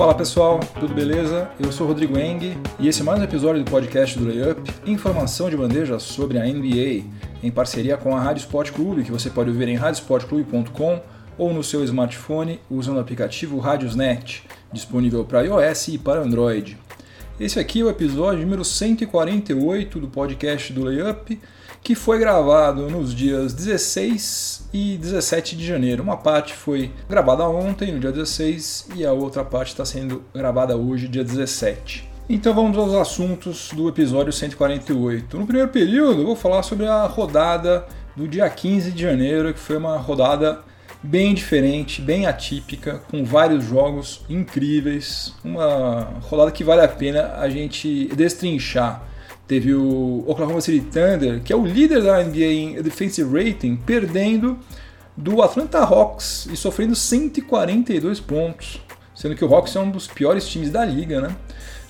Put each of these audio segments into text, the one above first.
Fala pessoal, tudo beleza? Eu sou Rodrigo Eng e esse é mais um episódio do podcast do Layup, informação de bandeja sobre a NBA, em parceria com a Rádio Sport Clube, que você pode ouvir em radiosportclube.com ou no seu smartphone usando o aplicativo Radiosnet, disponível para iOS e para Android. Esse aqui é o episódio número 148 do podcast do Layup, que foi gravado nos dias 16 e 17 de janeiro. Uma parte foi gravada ontem, no dia 16, e a outra parte está sendo gravada hoje, dia 17. Então vamos aos assuntos do episódio 148. No primeiro período, eu vou falar sobre a rodada do dia 15 de janeiro, que foi uma rodada bem diferente, bem atípica, com vários jogos incríveis. Uma rodada que vale a pena a gente destrinchar. Teve o Oklahoma City Thunder, que é o líder da NBA em defensive rating, perdendo do Atlanta Hawks e sofrendo 142 pontos, sendo que o Hawks é um dos piores times da liga, né?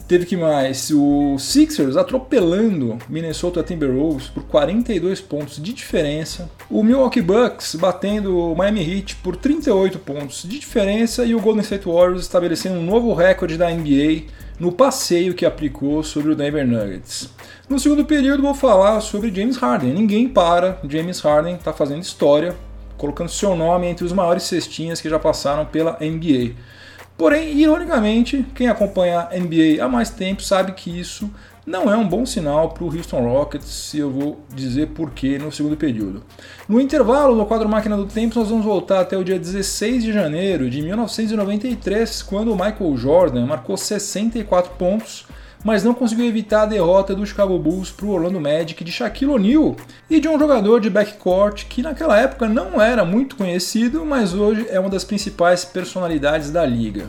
Teve que mais o Sixers atropelando Minnesota Timberwolves por 42 pontos de diferença. O Milwaukee Bucks batendo o Miami Heat por 38 pontos de diferença e o Golden State Warriors estabelecendo um novo recorde da NBA no passeio que aplicou sobre o Denver Nuggets. No segundo período vou falar sobre James Harden. Ninguém para, James Harden está fazendo história, colocando seu nome entre os maiores cestinhas que já passaram pela NBA. Porém, ironicamente, quem acompanha a NBA há mais tempo sabe que isso não é um bom sinal para o Houston Rockets, e eu vou dizer porquê no segundo período. No intervalo do quadro Máquina do Tempo, nós vamos voltar até o dia 16 de janeiro de 1993, quando o Michael Jordan marcou 64 pontos mas não conseguiu evitar a derrota do Chicago Bulls para o Orlando Magic de Shaquille O'Neal e de um jogador de backcourt que naquela época não era muito conhecido, mas hoje é uma das principais personalidades da liga.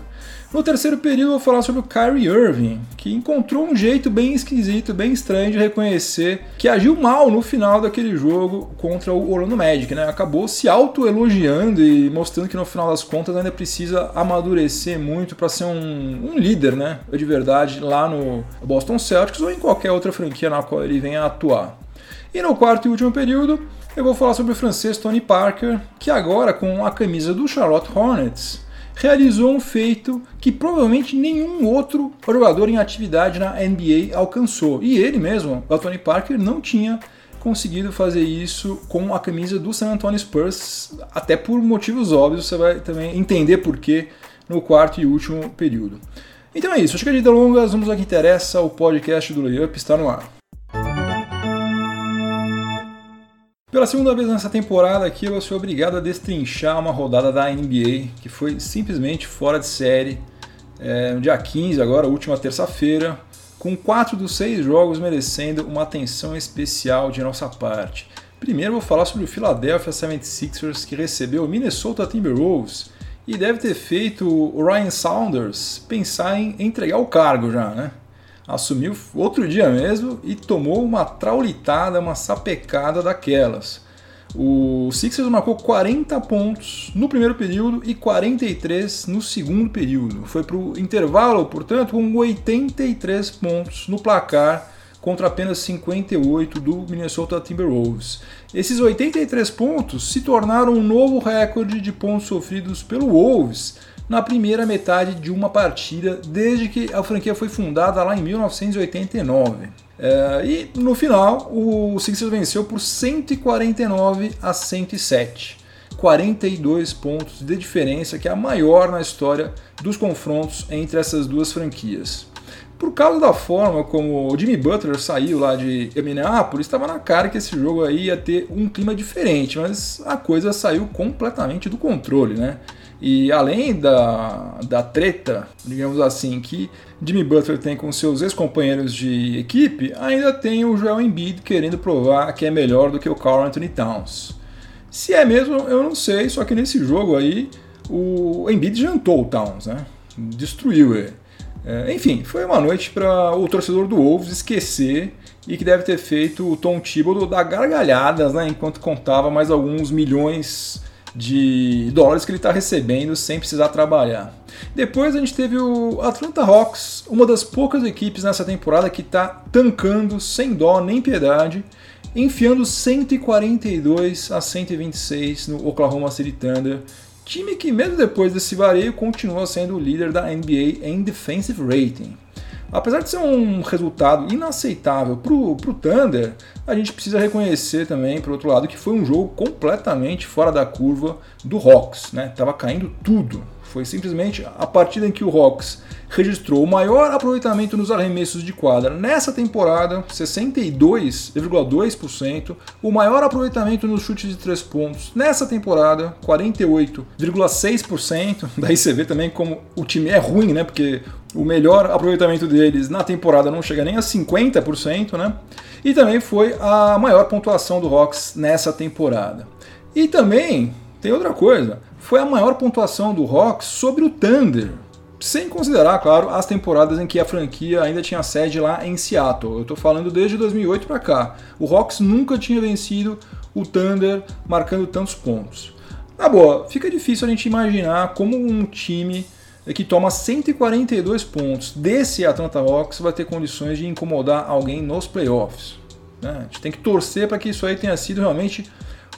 No terceiro período, vou falar sobre o Kyrie Irving, que encontrou um jeito bem esquisito, bem estranho de reconhecer que agiu mal no final daquele jogo contra o Orlando Magic, né? Acabou se auto-elogiando e mostrando que no final das contas ainda precisa amadurecer muito para ser um, um, líder, né? De verdade, lá no Boston Celtics ou em qualquer outra franquia na qual ele venha atuar. E no quarto e último período, eu vou falar sobre o francês Tony Parker, que agora com a camisa do Charlotte Hornets realizou um feito que provavelmente nenhum outro jogador em atividade na NBA alcançou. E ele mesmo, o Tony Parker, não tinha conseguido fazer isso com a camisa do San Antonio Spurs, até por motivos óbvios, você vai também entender por que no quarto e último período. Então é isso, chega de delongas, vamos ao que interessa, o podcast do Layup está no ar. Pela segunda vez nessa temporada aqui, eu sou obrigado a destrinchar uma rodada da NBA que foi simplesmente fora de série. É, no dia 15, agora, última terça-feira, com quatro dos seis jogos merecendo uma atenção especial de nossa parte. Primeiro vou falar sobre o Philadelphia 76ers que recebeu o Minnesota Timberwolves e deve ter feito o Ryan Saunders pensar em entregar o cargo já, né? assumiu outro dia mesmo e tomou uma traulitada, uma sapecada daquelas. O Sixers marcou 40 pontos no primeiro período e 43 no segundo período. Foi para o intervalo, portanto, com 83 pontos no placar contra apenas 58 do Minnesota Timberwolves. Esses 83 pontos se tornaram um novo recorde de pontos sofridos pelo Wolves na primeira metade de uma partida desde que a franquia foi fundada lá em 1989. É, e no final, o Sixers venceu por 149 a 107. 42 pontos de diferença, que é a maior na história dos confrontos entre essas duas franquias. Por causa da forma como o Jimmy Butler saiu lá de Minneapolis, estava na cara que esse jogo aí ia ter um clima diferente, mas a coisa saiu completamente do controle, né? E além da, da treta, digamos assim, que Jimmy Butler tem com seus ex-companheiros de equipe, ainda tem o Joel Embiid querendo provar que é melhor do que o Carl Anthony Towns. Se é mesmo, eu não sei, só que nesse jogo aí o Embiid jantou o Towns, né? Destruiu ele. É, enfim, foi uma noite para o torcedor do Wolves esquecer e que deve ter feito o Tom Thibodeau dar gargalhadas né, enquanto contava mais alguns milhões de dólares que ele está recebendo sem precisar trabalhar. Depois a gente teve o Atlanta Hawks, uma das poucas equipes nessa temporada que está tancando sem dó nem piedade, enfiando 142 a 126 no Oklahoma City Thunder, time que mesmo depois desse vareio continua sendo o líder da NBA em defensive rating. Apesar de ser um resultado inaceitável para o Thunder, a gente precisa reconhecer também, por outro lado, que foi um jogo completamente fora da curva do Hawks. Né? Tava caindo tudo. Foi simplesmente a partida em que o Hawks registrou o maior aproveitamento nos arremessos de quadra nessa temporada, 62,2%, o maior aproveitamento nos chutes de três pontos nessa temporada, 48,6%. Daí você vê também como o time é ruim, né? Porque o melhor aproveitamento deles na temporada não chega nem a 50%, né? E também foi a maior pontuação do Hawks nessa temporada. E também tem outra coisa, foi a maior pontuação do Hawks sobre o Thunder, sem considerar, claro, as temporadas em que a franquia ainda tinha sede lá em Seattle. Eu estou falando desde 2008 para cá. O Hawks nunca tinha vencido o Thunder marcando tantos pontos. Na boa, fica difícil a gente imaginar como um time que toma 142 pontos desse Atlanta Hawks vai ter condições de incomodar alguém nos playoffs. Né? A gente tem que torcer para que isso aí tenha sido realmente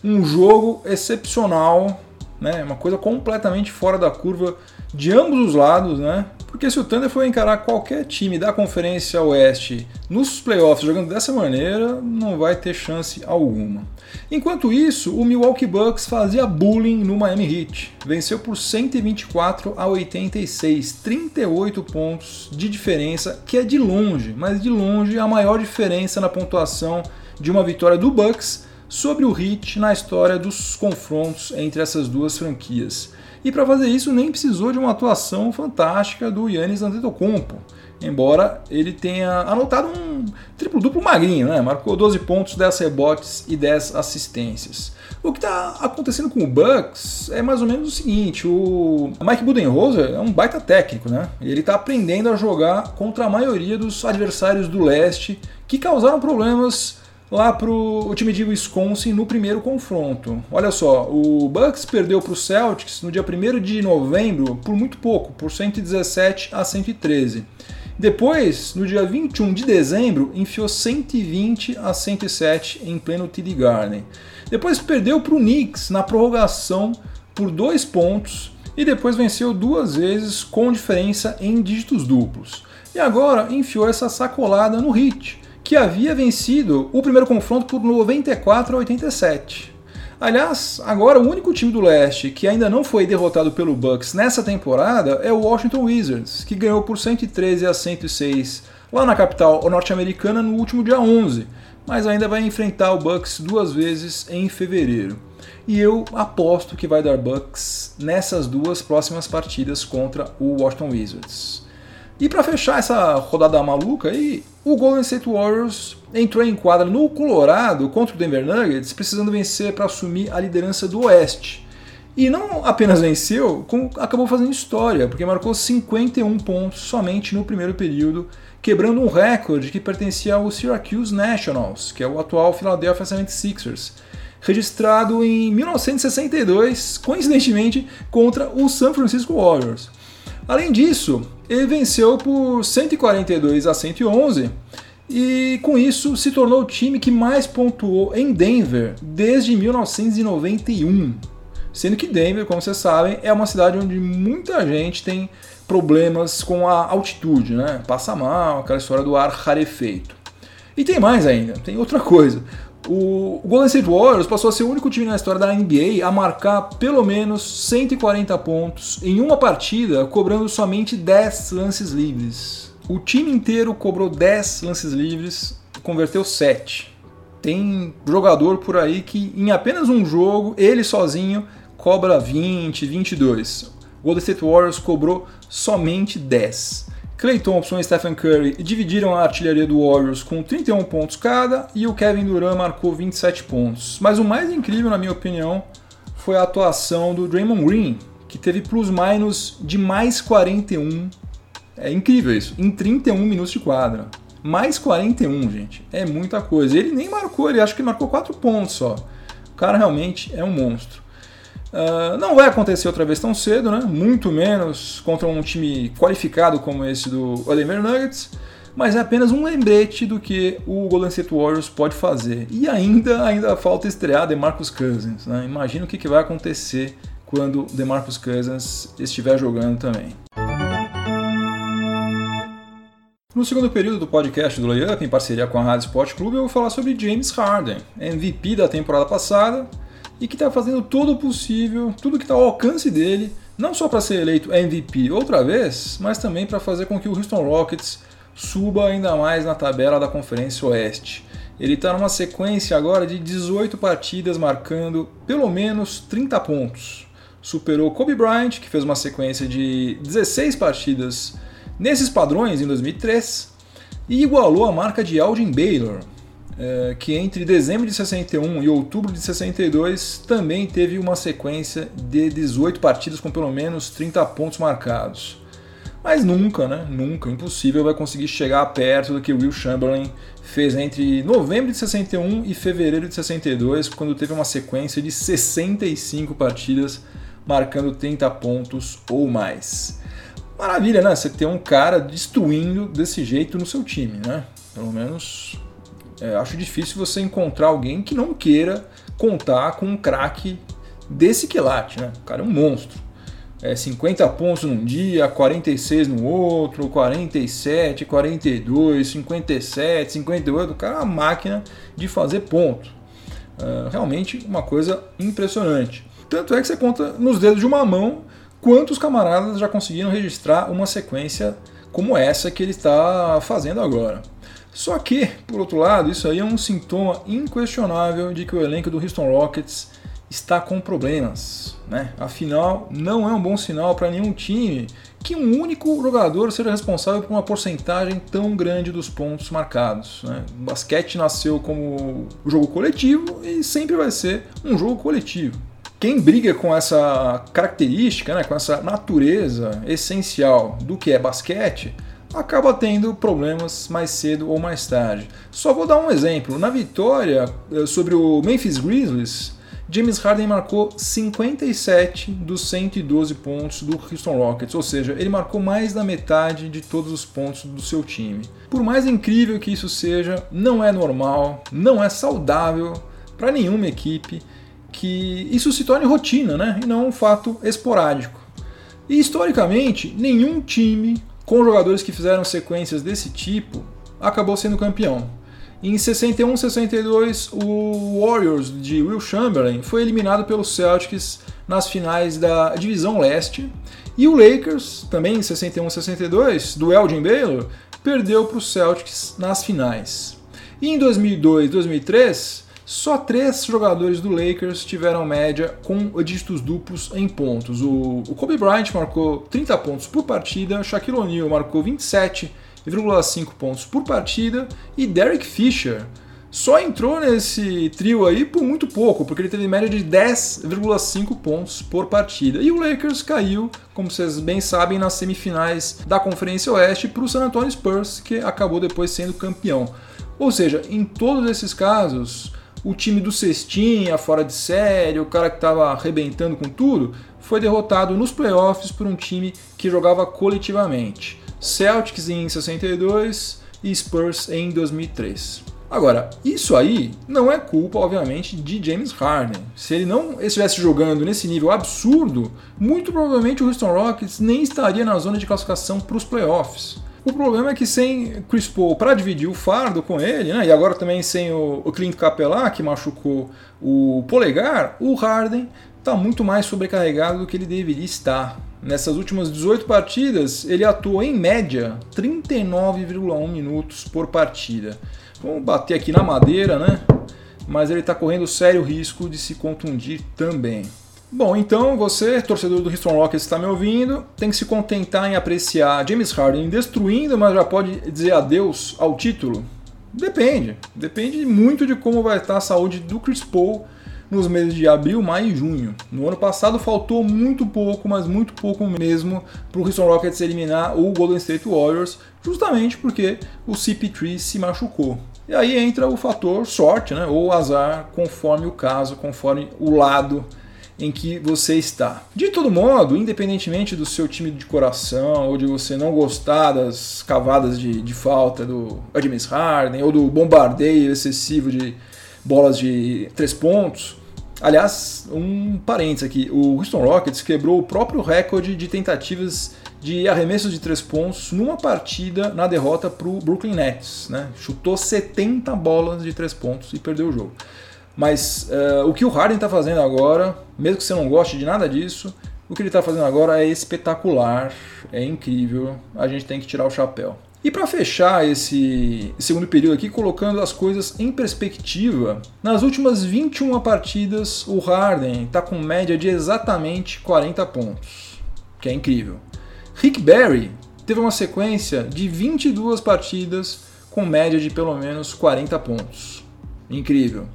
um jogo excepcional, né? uma coisa completamente fora da curva de ambos os lados, né? Porque se o Thunder for encarar qualquer time da Conferência Oeste nos playoffs jogando dessa maneira, não vai ter chance alguma. Enquanto isso, o Milwaukee Bucks fazia bullying no Miami Heat. Venceu por 124 a 86, 38 pontos de diferença, que é de longe, mas de longe a maior diferença na pontuação de uma vitória do Bucks sobre o Heat na história dos confrontos entre essas duas franquias. E para fazer isso nem precisou de uma atuação fantástica do Yannis Antetokounmpo, embora ele tenha anotado um triplo-duplo magrinho, né? Marcou 12 pontos, 10 rebotes e 10 assistências. O que está acontecendo com o Bucks é mais ou menos o seguinte: o Mike Budenholzer é um baita técnico, né? Ele está aprendendo a jogar contra a maioria dos adversários do leste que causaram problemas lá para o time de Wisconsin no primeiro confronto. Olha só, o Bucks perdeu para o Celtics no dia 1 de novembro por muito pouco, por 117 a 113. Depois, no dia 21 de dezembro, enfiou 120 a 107 em pleno TD Garden. Depois perdeu para o Knicks na prorrogação por dois pontos e depois venceu duas vezes com diferença em dígitos duplos. E agora enfiou essa sacolada no Heat, que havia vencido o primeiro confronto por 94 a 87. Aliás, agora o único time do leste que ainda não foi derrotado pelo Bucks nessa temporada é o Washington Wizards, que ganhou por 113 a 106 lá na capital norte-americana no último dia 11, mas ainda vai enfrentar o Bucks duas vezes em fevereiro. E eu aposto que vai dar Bucks nessas duas próximas partidas contra o Washington Wizards. E para fechar essa rodada maluca aí, o Golden State Warriors entrou em quadra no Colorado contra o Denver Nuggets, precisando vencer para assumir a liderança do Oeste. E não apenas venceu, como acabou fazendo história, porque marcou 51 pontos somente no primeiro período, quebrando um recorde que pertencia ao Syracuse Nationals, que é o atual Philadelphia 76ers, registrado em 1962, coincidentemente, contra o San Francisco Warriors. Além disso, ele venceu por 142 a 111 e com isso se tornou o time que mais pontuou em Denver desde 1991. Sendo que Denver, como vocês sabem, é uma cidade onde muita gente tem problemas com a altitude, né? Passa mal, aquela história do ar rarefeito. E tem mais ainda, tem outra coisa. O Golden State Warriors passou a ser o único time na história da NBA a marcar pelo menos 140 pontos em uma partida, cobrando somente 10 lances livres. O time inteiro cobrou 10 lances livres, converteu 7. Tem jogador por aí que em apenas um jogo, ele sozinho, cobra 20, 22. O Golden State Warriors cobrou somente 10. Clay Thompson e Stephen Curry dividiram a artilharia do Warriors com 31 pontos cada e o Kevin Durant marcou 27 pontos. Mas o mais incrível, na minha opinião, foi a atuação do Draymond Green, que teve plus-minus de mais 41. É incrível isso, em 31 minutos de quadra. Mais 41, gente. É muita coisa. Ele nem marcou, ele acho que marcou 4 pontos só. O cara realmente é um monstro. Uh, não vai acontecer outra vez tão cedo, né? muito menos contra um time qualificado como esse do Denver Nuggets, mas é apenas um lembrete do que o Golden State Warriors pode fazer. E ainda, ainda falta estrear de Marcus Cousins. Né? Imagina o que, que vai acontecer quando DeMarcus Cousins estiver jogando também. No segundo período do podcast do Layup, em parceria com a Rádio Sport Clube, eu vou falar sobre James Harden, MVP da temporada passada e que está fazendo todo o possível, tudo que está ao alcance dele, não só para ser eleito MVP outra vez, mas também para fazer com que o Houston Rockets suba ainda mais na tabela da Conferência Oeste. Ele está numa sequência agora de 18 partidas marcando pelo menos 30 pontos. Superou Kobe Bryant, que fez uma sequência de 16 partidas nesses padrões em 2003, e igualou a marca de Alvin Baylor, é, que entre dezembro de 61 e outubro de 62 também teve uma sequência de 18 partidas com pelo menos 30 pontos marcados. Mas nunca, né? Nunca, impossível vai conseguir chegar perto do que Will Chamberlain fez entre novembro de 61 e fevereiro de 62, quando teve uma sequência de 65 partidas marcando 30 pontos ou mais. Maravilha, né? Você ter um cara destruindo desse jeito no seu time, né? Pelo menos é, acho difícil você encontrar alguém que não queira contar com um craque desse quilate, né? O cara é um monstro. É 50 pontos num dia, 46 no outro, 47, 42, 57, 58. O cara é uma máquina de fazer ponto. É, realmente uma coisa impressionante. Tanto é que você conta nos dedos de uma mão quantos camaradas já conseguiram registrar uma sequência como essa que ele está fazendo agora. Só que, por outro lado, isso aí é um sintoma inquestionável de que o elenco do Houston Rockets está com problemas. Né? Afinal, não é um bom sinal para nenhum time que um único jogador seja responsável por uma porcentagem tão grande dos pontos marcados. Né? O basquete nasceu como jogo coletivo e sempre vai ser um jogo coletivo. Quem briga com essa característica, né, com essa natureza essencial do que é basquete, acaba tendo problemas mais cedo ou mais tarde. Só vou dar um exemplo. Na vitória eh, sobre o Memphis Grizzlies, James Harden marcou 57 dos 112 pontos do Houston Rockets, ou seja, ele marcou mais da metade de todos os pontos do seu time. Por mais incrível que isso seja, não é normal, não é saudável para nenhuma equipe que isso se torne rotina, né? E não um fato esporádico. E historicamente, nenhum time com jogadores que fizeram sequências desse tipo, acabou sendo campeão. Em 61 62, o Warriors de Will Chamberlain foi eliminado pelos Celtics nas finais da Divisão Leste, e o Lakers, também em 61 62, do Elgin Baylor, perdeu para os Celtics nas finais. E em 2002 2003, só três jogadores do Lakers tiveram média com dígitos duplos em pontos. O, o Kobe Bryant marcou 30 pontos por partida, Shaquille O'Neal marcou 27,5 pontos por partida e Derek Fisher só entrou nesse trio aí por muito pouco, porque ele teve média de 10,5 pontos por partida. E o Lakers caiu, como vocês bem sabem, nas semifinais da Conferência Oeste para o San Antonio Spurs, que acabou depois sendo campeão. Ou seja, em todos esses casos, o time do Cestinha fora de série, o cara que estava arrebentando com tudo, foi derrotado nos playoffs por um time que jogava coletivamente. Celtics em 62 e Spurs em 2003. Agora, isso aí não é culpa, obviamente, de James Harden. Se ele não estivesse jogando nesse nível absurdo, muito provavelmente o Houston Rockets nem estaria na zona de classificação para os playoffs. O problema é que sem Chris Paul para dividir o fardo com ele, né, e agora também sem o, o Clint Capela, que machucou o polegar, o Harden está muito mais sobrecarregado do que ele deveria estar. Nessas últimas 18 partidas, ele atuou em média 39,1 minutos por partida. Vamos bater aqui na madeira, né? Mas ele está correndo sério risco de se contundir também. Bom, então você, torcedor do Houston Rockets, está me ouvindo, tem que se contentar em apreciar James Harden destruindo, mas já pode dizer adeus ao título? Depende. Depende muito de como vai estar a saúde do Chris Paul nos meses de abril, maio e junho. No ano passado faltou muito pouco, mas muito pouco mesmo, para o Houston Rockets eliminar o Golden State Warriors, justamente porque o CP3 se machucou. E aí entra o fator sorte, né, ou azar, conforme o caso, conforme o lado em que você está. De todo modo, independentemente do seu time de coração ou de você não gostar das cavadas de, de falta do James Harden ou do bombardeio excessivo de bolas de três pontos, Aliás, um parênteses aqui: o Houston Rockets quebrou o próprio recorde de tentativas de arremessos de três pontos numa partida na derrota para o Brooklyn Nets. Né? Chutou 70 bolas de três pontos e perdeu o jogo. Mas uh, o que o Harden está fazendo agora, mesmo que você não goste de nada disso, o que ele está fazendo agora é espetacular, é incrível, a gente tem que tirar o chapéu. E para fechar esse segundo período aqui, colocando as coisas em perspectiva, nas últimas 21 partidas, o Harden está com média de exatamente 40 pontos, que é incrível. Rick Barry teve uma sequência de 22 partidas com média de pelo menos 40 pontos. Incrível.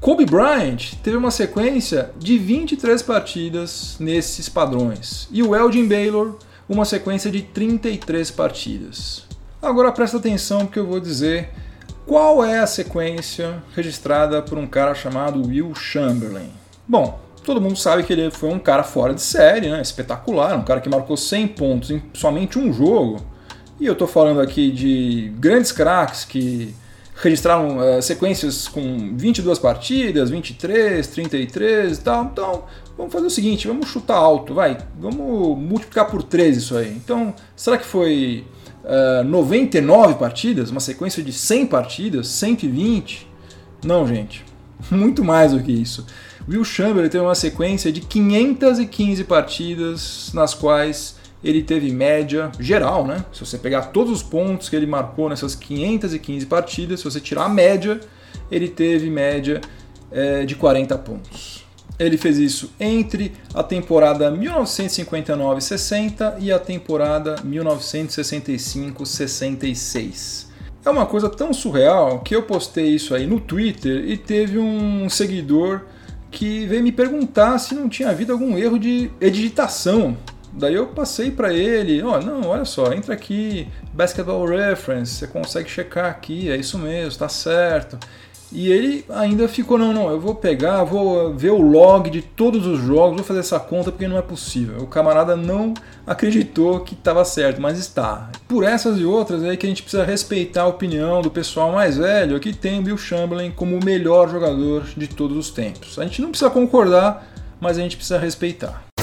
Kobe Bryant teve uma sequência de 23 partidas nesses padrões. E o Elgin Baylor, uma sequência de 33 partidas. Agora presta atenção porque eu vou dizer qual é a sequência registrada por um cara chamado Will Chamberlain. Bom, todo mundo sabe que ele foi um cara fora de série, né? espetacular, um cara que marcou 100 pontos em somente um jogo. E eu estou falando aqui de grandes craques que registraram uh, sequências com 22 partidas, 23, 33 e tal. Então, vamos fazer o seguinte, vamos chutar alto, vai, vamos multiplicar por 3 isso aí. Então, será que foi uh, eh, 99 partidas, uma sequência de 100 partidas, 120? Não, gente, muito mais do que isso. Will Chamberlain teve uma sequência de 515 partidas nas quais ele teve média geral, né? Se você pegar todos os pontos que ele marcou nessas 515 partidas, se você tirar a média, ele teve média é, de 40 pontos. Ele fez isso entre a temporada 1959-60 e a temporada 1965-66. É uma coisa tão surreal que eu postei isso aí no Twitter e teve um seguidor que veio me perguntar se não tinha havido algum erro de editação Daí eu passei para ele, ó, oh, não, olha só, entra aqui, Basketball Reference, você consegue checar aqui, é isso mesmo, tá certo. E ele ainda ficou, não, não, eu vou pegar, vou ver o log de todos os jogos, vou fazer essa conta porque não é possível. O camarada não acreditou que estava certo, mas está. Por essas e outras é que a gente precisa respeitar a opinião do pessoal mais velho que tem Bill Chamberlain como o melhor jogador de todos os tempos. A gente não precisa concordar, mas a gente precisa respeitar.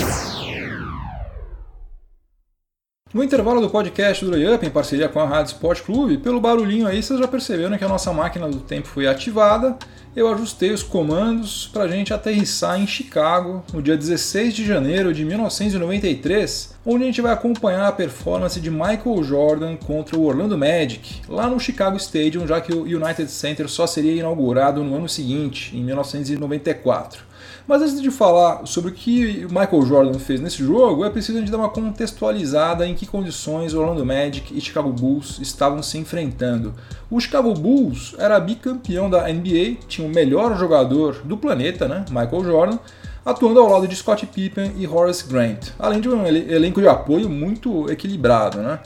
No intervalo do podcast do Layup, em parceria com a Rádio Sport Clube, pelo barulhinho aí vocês já perceberam que a nossa máquina do tempo foi ativada. Eu ajustei os comandos para a gente aterrissar em Chicago no dia 16 de janeiro de 1993, onde a gente vai acompanhar a performance de Michael Jordan contra o Orlando Magic, lá no Chicago Stadium, já que o United Center só seria inaugurado no ano seguinte, em 1994. Mas antes de falar sobre o que o Michael Jordan fez nesse jogo, é preciso a gente dar uma contextualizada em que condições Orlando Magic e Chicago Bulls estavam se enfrentando. O Chicago Bulls era bicampeão da NBA, tinha o melhor jogador do planeta, né, Michael Jordan, atuando ao lado de Scott Pippen e Horace Grant, além de um elenco de apoio muito equilibrado. Né?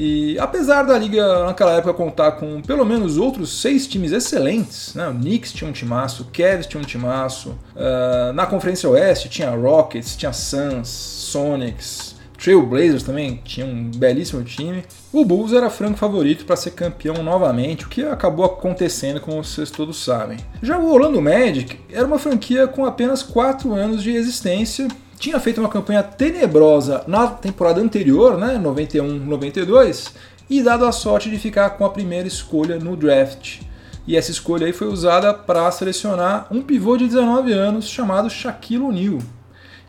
E apesar da liga naquela época contar com pelo menos outros seis times excelentes, né? o Knicks tinha um timaço, o Cavs tinha um timaço, uh, na Conferência Oeste tinha Rockets, tinha Suns, Sonics, Trailblazers também tinha um belíssimo time. O Bulls era franco favorito para ser campeão novamente, o que acabou acontecendo, como vocês todos sabem. Já o Orlando Magic era uma franquia com apenas 4 anos de existência tinha feito uma campanha tenebrosa na temporada anterior, né, 91-92, e dado a sorte de ficar com a primeira escolha no draft. E essa escolha aí foi usada para selecionar um pivô de 19 anos chamado Shaquille O'Neal.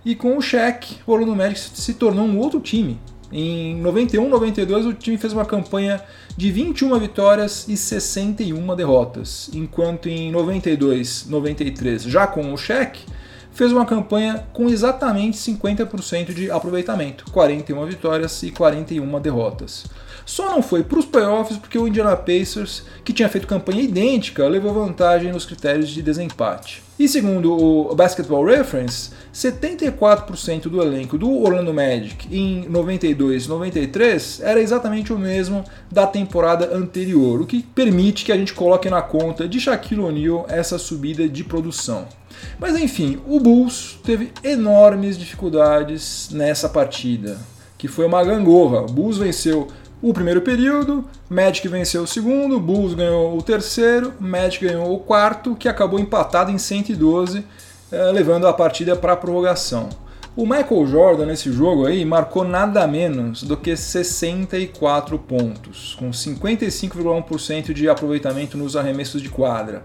E com o Shaq, o Orlando Magic se tornou um outro time. Em 91-92 o time fez uma campanha de 21 vitórias e 61 derrotas, enquanto em 92-93, já com o Shaq, fez uma campanha com exatamente 50% de aproveitamento, 41 vitórias e 41 derrotas. Só não foi para os playoffs porque o Indiana Pacers, que tinha feito campanha idêntica, levou vantagem nos critérios de desempate. E segundo o Basketball Reference, 74% do elenco do Orlando Magic em 92-93 era exatamente o mesmo da temporada anterior, o que permite que a gente coloque na conta de Shaquille O'Neal essa subida de produção. Mas enfim, o Bulls teve enormes dificuldades nessa partida, que foi uma gangorra. O Bulls venceu o primeiro período, Magic venceu o segundo, Bulls ganhou o terceiro, Magic ganhou o quarto, que acabou empatado em 112 eh, levando a partida para a prorrogação. O Michael Jordan nesse jogo aí marcou nada menos do que 64 pontos, com 55,1% de aproveitamento nos arremessos de quadra.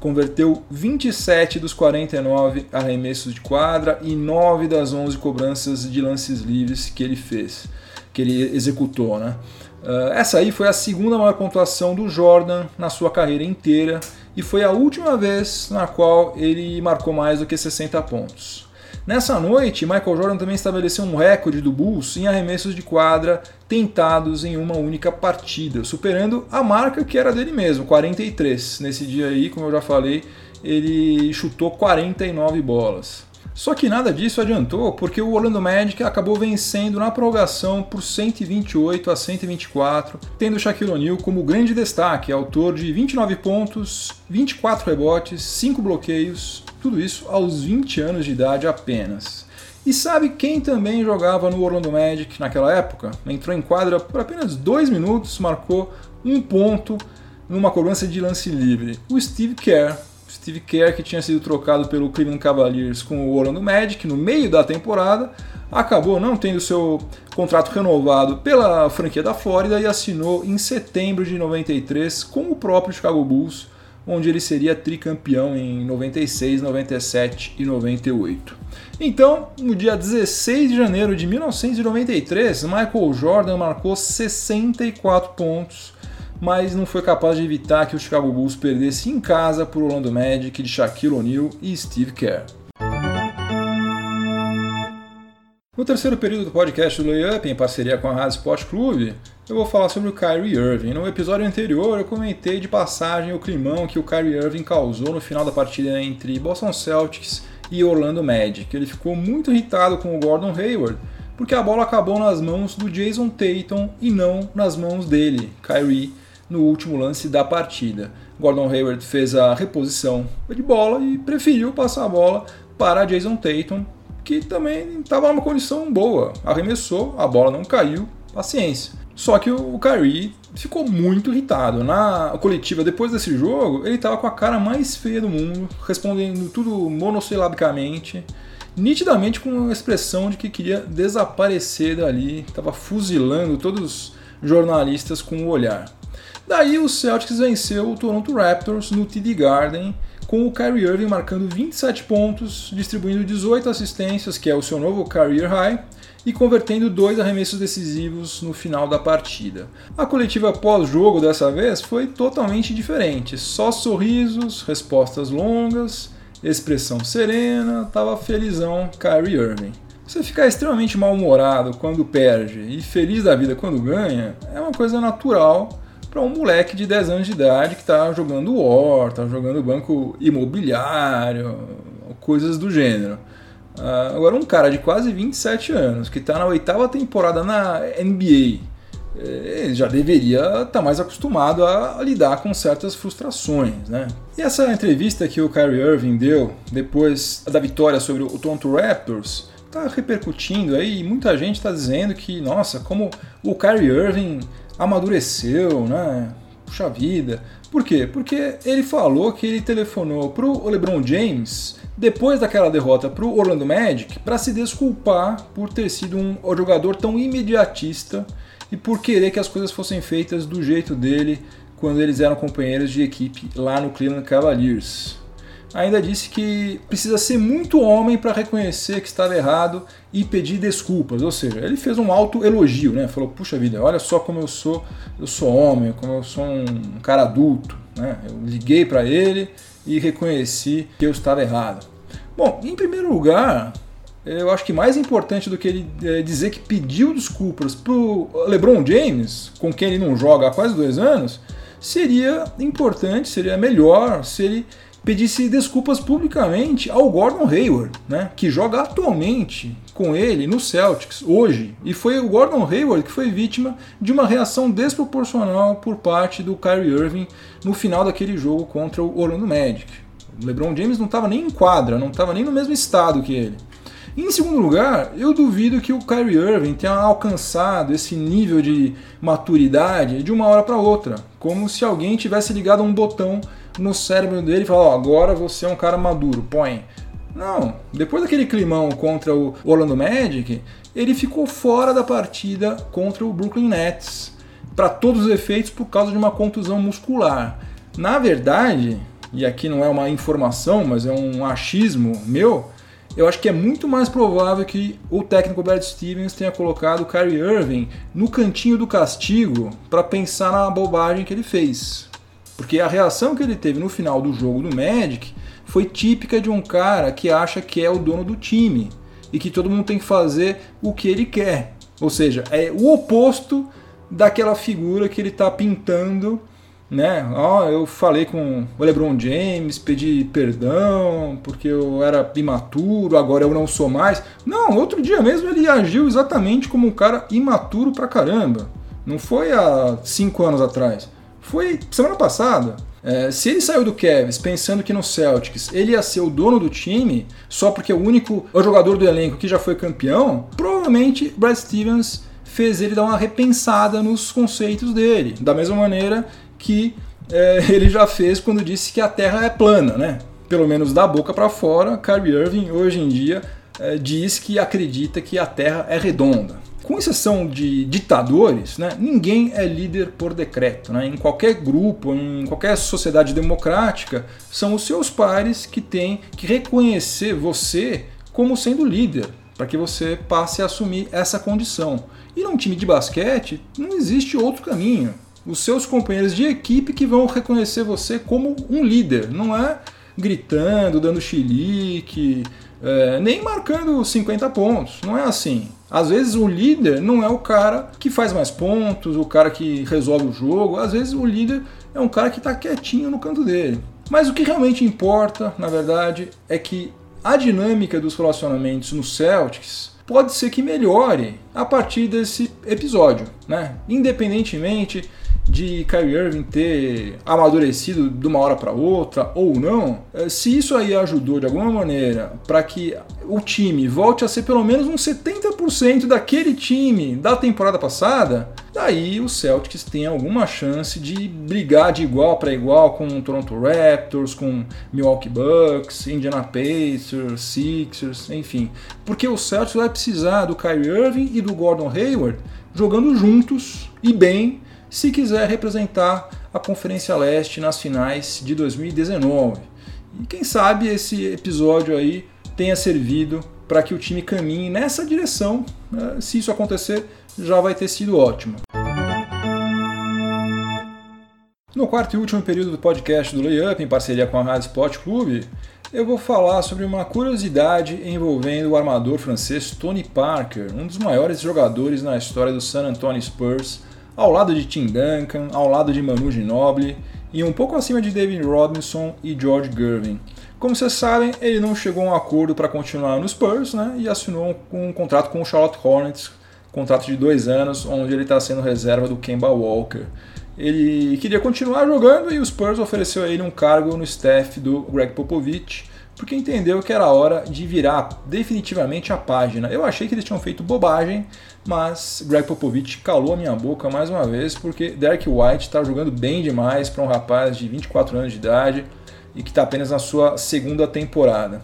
Converteu 27 dos 49 arremessos de quadra e 9 das 11 cobranças de lances livres que ele fez, que ele executou, né? Uh, essa aí foi a segunda maior pontuação do Jordan na sua carreira inteira e foi a última vez na qual ele marcou mais do que 60 pontos. Nessa noite, Michael Jordan também estabeleceu um recorde do Bulls em arremessos de quadra tentados em uma única partida, superando a marca que era dele mesmo, 43. Nesse dia aí, como eu já falei, ele chutou 49 bolas. Só que nada disso adiantou, porque o Orlando Magic acabou vencendo na prorrogação por 128 a 124, tendo Shaquille O'Neal como grande destaque, autor de 29 pontos, 24 rebotes, 5 bloqueios, tudo isso aos 20 anos de idade apenas. E sabe quem também jogava no Orlando Magic naquela época? Entrou em quadra por apenas 2 minutos, marcou um ponto numa cobrança de lance livre. O Steve Kerr, Steve Kerr, que tinha sido trocado pelo Cleveland Cavaliers com o Orlando Magic no meio da temporada, acabou não tendo seu contrato renovado pela franquia da Flórida e assinou em setembro de 93 com o próprio Chicago Bulls, onde ele seria tricampeão em 96, 97 e 98. Então, no dia 16 de janeiro de 1993, Michael Jordan marcou 64 pontos mas não foi capaz de evitar que o Chicago Bulls perdesse em casa por Orlando Magic de Shaquille O'Neal e Steve Kerr. No terceiro período do podcast do Layup, em parceria com a Rádio Sport Clube, eu vou falar sobre o Kyrie Irving. No episódio anterior, eu comentei de passagem o climão que o Kyrie Irving causou no final da partida entre Boston Celtics e Orlando Magic. Ele ficou muito irritado com o Gordon Hayward, porque a bola acabou nas mãos do Jason Tatum e não nas mãos dele, Kyrie no último lance da partida. Gordon Hayward fez a reposição de bola e preferiu passar a bola para Jason Tatum, que também estava numa condição boa. Arremessou, a bola não caiu, paciência. Só que o Kyrie ficou muito irritado. Na coletiva depois desse jogo, ele estava com a cara mais feia do mundo, respondendo tudo monossilabicamente, nitidamente com uma expressão de que queria desaparecer dali, estava fuzilando todos os jornalistas com o olhar. Daí o Celtics venceu o Toronto Raptors no TD Garden, com o Kyrie Irving marcando 27 pontos, distribuindo 18 assistências, que é o seu novo career high, e convertendo dois arremessos decisivos no final da partida. A coletiva pós-jogo dessa vez foi totalmente diferente, só sorrisos, respostas longas, expressão serena, tava felizão Kyrie Irving. Você ficar extremamente mal-humorado quando perde e feliz da vida quando ganha é uma coisa natural para um moleque de 10 anos de idade que está jogando War, está jogando banco imobiliário, coisas do gênero. Uh, agora, um cara de quase 27 anos que está na oitava temporada na NBA, ele já deveria estar tá mais acostumado a, a, lidar com certas frustrações, né? E essa entrevista que o Kyrie Irving deu depois da vitória sobre o Toronto Raptors está repercutindo aí e muita gente está dizendo que, nossa, como o Kyrie Irving amadureceu, né? Puxa vida. Por quê? Porque ele falou que ele telefonou pro LeBron James depois daquela derrota pro Orlando Magic para se desculpar por ter sido um jogador tão imediatista e por querer que as coisas fossem feitas do jeito dele quando eles eram companheiros de equipe lá no Cleveland Cavaliers ainda disse que precisa ser muito homem para reconhecer que estava errado e pedir desculpas. Ou seja, ele fez um alto elogio, né? Falou: "Puxa vida, olha só como eu sou, eu sou homem, como eu sou um cara adulto", né? Eu liguei para ele e reconheci que eu estava errado. Bom, em primeiro lugar, eu acho que mais importante do que ele é, dizer que pediu desculpas pro LeBron James, com quem ele não joga há quase dois anos, seria importante, seria melhor se ele pedisse desculpas publicamente ao Gordon Hayward, né, que joga atualmente com ele no Celtics hoje. E foi o Gordon Hayward que foi vítima de uma reação desproporcional por parte do Kyrie Irving no final daquele jogo contra o Orlando Magic. O LeBron James não estava nem em quadra, não estava nem no mesmo estado que ele. Em segundo lugar, eu duvido que o Kyrie Irving tenha alcançado esse nível de maturidade de uma hora para outra, como se alguém tivesse ligado um botão no cérebro dele e falar: ó, agora você é um cara maduro, põe. Não, depois daquele climão contra o Orlando Magic, ele ficou fora da partida contra o Brooklyn Nets, para todos os efeitos por causa de uma contusão muscular. Na verdade, e aqui não é uma informação, mas é um achismo meu, eu acho que é muito mais provável que o técnico Brad Stevens tenha colocado o Kyrie Irving no cantinho do castigo para pensar na bobagem que ele fez. Porque a reação que ele teve no final do jogo do Magic foi típica de um cara que acha que é o dono do time e que todo mundo tem que fazer o que ele quer. Ou seja, é o oposto daquela figura que ele está pintando né? Ó, oh, eu falei com o LeBron James, pedi perdão porque eu era imaturo, agora eu não sou mais. Não, outro dia mesmo ele agiu exatamente como um cara imaturo pra caramba. Não foi há cinco anos atrás. Foi semana passada. É, se ele saiu do Cavs pensando que no Celtics ele ia ser o dono do time, só porque o único jogador do elenco que já foi campeão, provavelmente Brad Stevens fez ele dar uma repensada nos conceitos dele. Da mesma maneira que é, ele já fez quando disse que a Terra é plana, né? Pelo menos da boca para fora, Kyrie Irving hoje em dia é, diz que acredita que a Terra é redonda. Com exceção de ditadores, né, ninguém é líder por decreto. Né? Em qualquer grupo, em qualquer sociedade democrática, são os seus pares que têm que reconhecer você como sendo líder, para que você passe a assumir essa condição. E num time de basquete, não existe outro caminho os seus companheiros de equipe que vão reconhecer você como um líder, não é gritando, dando chilique, é, nem marcando 50 pontos, não é assim. Às vezes o líder não é o cara que faz mais pontos, o cara que resolve o jogo, às vezes o líder é um cara que está quietinho no canto dele. Mas o que realmente importa, na verdade, é que a dinâmica dos relacionamentos no Celtics pode ser que melhore a partir desse episódio, né? Independentemente de Kyrie Irving ter amadurecido de uma hora para outra ou não, é, se isso aí ajudou de alguma maneira para que o time volte a ser pelo menos uns 70% daquele time da temporada passada, daí o Celtics tem alguma chance de brigar de igual para igual com o Toronto Raptors, com Milwaukee Bucks, Indiana Pacers, Sixers, enfim. Porque o Celtics vai precisar do Kyrie Irving e do Gordon Hayward jogando juntos e bem se quiser representar a Conferência Leste nas finais de 2019. E quem sabe esse episódio aí tenha servido para que o time caminhe nessa direção. Né? Se isso acontecer, já vai ter sido ótimo. No quarto e último período do podcast do Layup, em parceria com a Rádio Sport Clube, eu vou falar sobre uma curiosidade envolvendo o armador francês Tony Parker, um dos maiores jogadores na história do San Antonio Spurs ao lado de Tim Duncan, ao lado de Manu Ginobili e um pouco acima de David Robinson e George Gervin. Como vocês sabem, ele não chegou a um acordo para continuar no Spurs né, e assinou um, um contrato com o Charlotte Hornets, contrato de dois anos, onde ele está sendo reserva do Kemba Walker. Ele queria continuar jogando e o Spurs ofereceu a ele um cargo no staff do Greg Popovich, porque entendeu que era hora de virar definitivamente a página. Eu achei que eles tinham feito bobagem, mas Greg Popovich calou a minha boca mais uma vez, porque Derek White está jogando bem demais para um rapaz de 24 anos de idade e que está apenas na sua segunda temporada.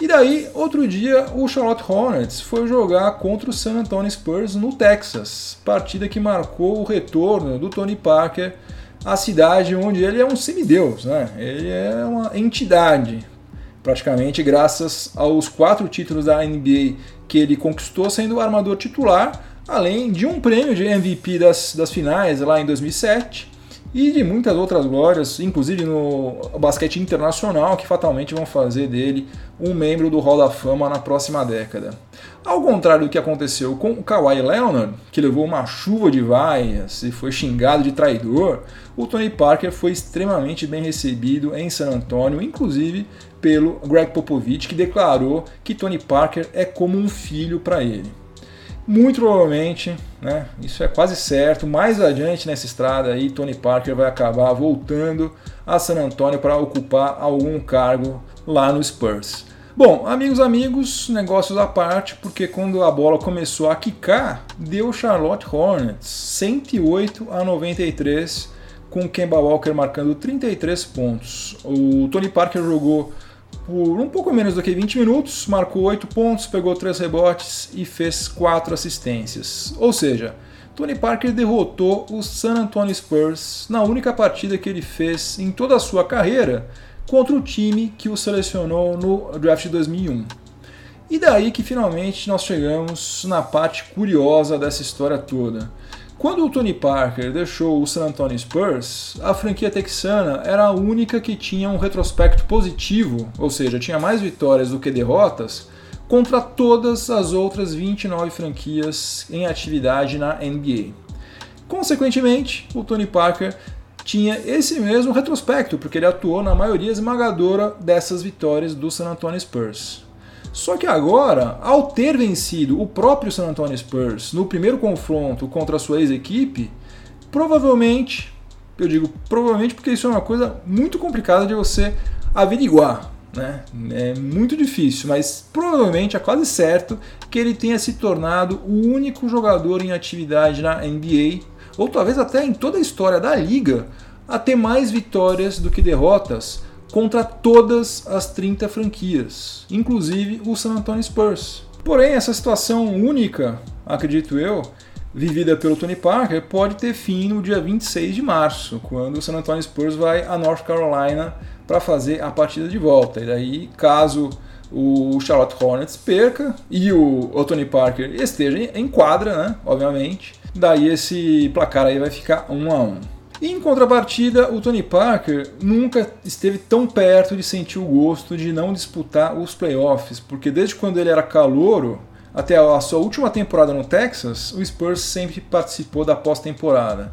E daí, outro dia, o Charlotte Hornets foi jogar contra o San Antonio Spurs no Texas, partida que marcou o retorno do Tony Parker à cidade onde ele é um semideus, né? Ele é uma entidade praticamente graças aos quatro títulos da NBA que ele conquistou sendo o armador titular, além de um prêmio de MVP das, das finais lá em 2007 e de muitas outras glórias, inclusive no basquete internacional, que fatalmente vão fazer dele um membro do Hall da Fama na próxima década. Ao contrário do que aconteceu com o Kawhi Leonard, que levou uma chuva de vaias e foi xingado de traidor, o Tony Parker foi extremamente bem recebido em San Antonio, inclusive pelo Greg Popovich, que declarou que Tony Parker é como um filho para ele. Muito provavelmente, né, isso é quase certo, mais adiante nessa estrada aí, Tony Parker vai acabar voltando a San Antonio para ocupar algum cargo lá no Spurs. Bom, amigos, amigos, negócios à parte, porque quando a bola começou a quicar, deu Charlotte Hornets 108 a 93, com Kemba Walker marcando 33 pontos. O Tony Parker jogou por um pouco menos do que 20 minutos, marcou 8 pontos, pegou 3 rebotes e fez 4 assistências. Ou seja, Tony Parker derrotou o San Antonio Spurs na única partida que ele fez em toda a sua carreira contra o time que o selecionou no draft de 2001. E daí que finalmente nós chegamos na parte curiosa dessa história toda. Quando o Tony Parker deixou o San Antonio Spurs, a franquia texana era a única que tinha um retrospecto positivo, ou seja, tinha mais vitórias do que derrotas, contra todas as outras 29 franquias em atividade na NBA. Consequentemente, o Tony Parker tinha esse mesmo retrospecto, porque ele atuou na maioria esmagadora dessas vitórias do San Antonio Spurs. Só que agora, ao ter vencido o próprio San Antonio Spurs no primeiro confronto contra a sua ex-equipe, provavelmente, eu digo provavelmente porque isso é uma coisa muito complicada de você averiguar, né? É muito difícil, mas provavelmente é quase certo que ele tenha se tornado o único jogador em atividade na NBA, ou talvez até em toda a história da liga, a ter mais vitórias do que derrotas contra todas as 30 franquias, inclusive o San Antonio Spurs. Porém, essa situação única, acredito eu, vivida pelo Tony Parker, pode ter fim no dia 26 de março, quando o San Antonio Spurs vai a North Carolina para fazer a partida de volta. E daí, caso o Charlotte Hornets perca e o, o Tony Parker esteja em quadra, né, obviamente, daí esse placar aí vai ficar 1 a 1. Em contrapartida, o Tony Parker nunca esteve tão perto de sentir o gosto de não disputar os playoffs, porque desde quando ele era calouro até a sua última temporada no Texas, o Spurs sempre participou da pós-temporada.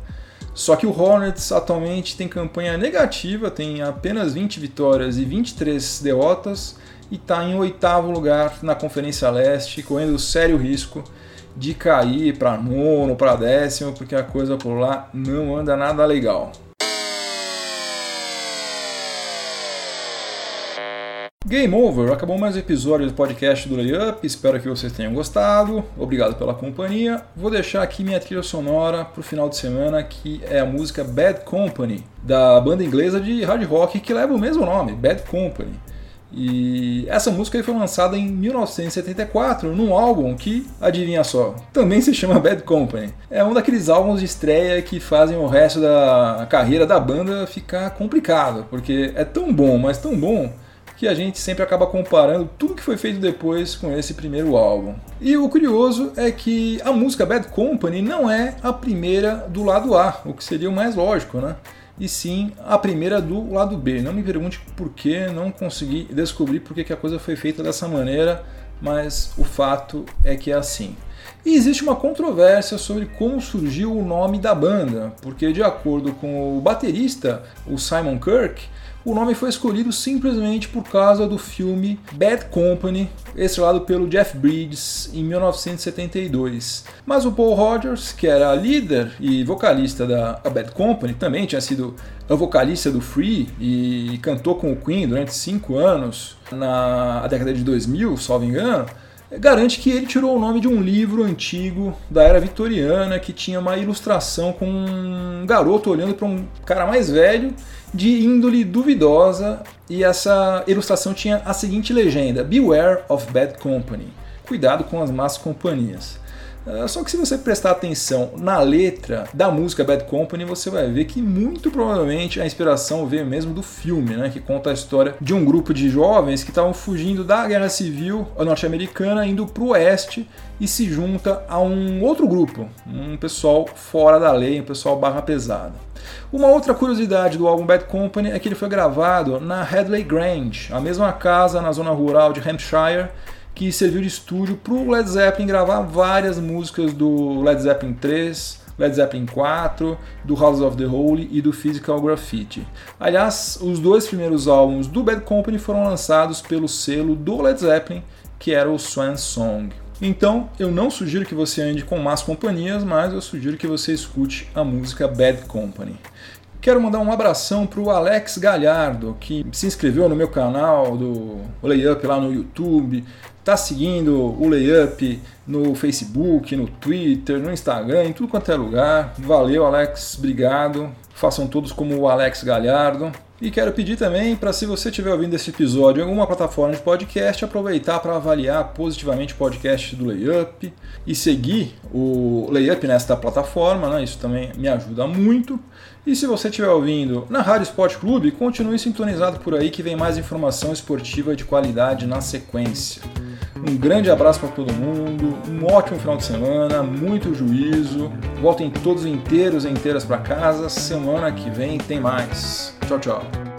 Só que o Hornets atualmente tem campanha negativa, tem apenas 20 vitórias e 23 derrotas e está em oitavo lugar na Conferência Leste, correndo sério risco de cair para nono, para décimo, porque a coisa por lá não anda nada legal. Game over, acabou mais um episódio do podcast do Layup, espero que vocês tenham gostado, obrigado pela companhia. Vou deixar aqui minha trilha sonora para o final de semana, que é a música Bad Company, da banda inglesa de hard rock que leva o mesmo nome, Bad Company. E essa música foi lançada em 1974 num álbum que, adivinha só, também se chama Bad Company. É um daqueles álbuns de estreia que fazem o resto da carreira da banda ficar complicado, porque é tão bom, mas tão bom que a gente sempre acaba comparando tudo que foi feito depois com esse primeiro álbum. E o curioso é que a música Bad Company não é a primeira do lado A, o que seria o mais lógico, né? E sim a primeira do lado B. Não me pergunte por que, não consegui descobrir por que a coisa foi feita dessa maneira, mas o fato é que é assim. E existe uma controvérsia sobre como surgiu o nome da banda, porque de acordo com o baterista, o Simon Kirk, o nome foi escolhido simplesmente por causa do filme Bad Company, estrelado pelo Jeff Bridges em 1972. Mas o Paul Rogers, que era líder e vocalista da Bad Company, também tinha sido a vocalista do Free e cantou com o Queen durante cinco anos na década de 2000, salvo engano garante que ele tirou o nome de um livro antigo da era vitoriana que tinha uma ilustração com um garoto olhando para um cara mais velho de índole duvidosa e essa ilustração tinha a seguinte legenda: Beware of Bad Company. Cuidado com as más companhias. Ah, só que se você prestar atenção na letra da música Bad Company, você vai ver que muito provavelmente a inspiração veio mesmo do filme, né, que conta a história de um grupo de jovens que estavam fugindo da guerra civil norte-americana, indo para o oeste e se junta a um outro grupo, um pessoal fora da lei, um pessoal barra pesada. Uma outra curiosidade do álbum Bad Company é que ele foi gravado na Headley Grange, a mesma casa na zona rural de Hampshire que serviu de estúdio para o Led Zeppelin gravar várias músicas do Led Zeppelin 3, Led Zeppelin 4, do House of the Holy e do Physical Graffiti. Aliás, os dois primeiros álbuns do Bad Company foram lançados pelo selo do Led Zeppelin, que era o Swan Song. Então, eu não sugiro que você ande com más companhias, mas eu sugiro que você escute a música Bad Company. Quero mandar um abração para o Alex Galhardo, que se inscreveu no meu canal do Layup lá no YouTube, tá seguindo o Layup no Facebook, no Twitter, no Instagram, em tudo quanto é lugar. Valeu, Alex, obrigado. Façam todos como o Alex Galhardo. E quero pedir também para, se você estiver ouvindo esse episódio em alguma plataforma de podcast, aproveitar para avaliar positivamente o podcast do Layup e seguir o Layup nesta plataforma, né? isso também me ajuda muito. E se você estiver ouvindo na Rádio Esporte Clube, continue sintonizado por aí que vem mais informação esportiva de qualidade na sequência. Um grande abraço para todo mundo, um ótimo final de semana, muito juízo. Voltem todos inteiros e inteiras para casa. Semana que vem tem mais. Tchau, tchau.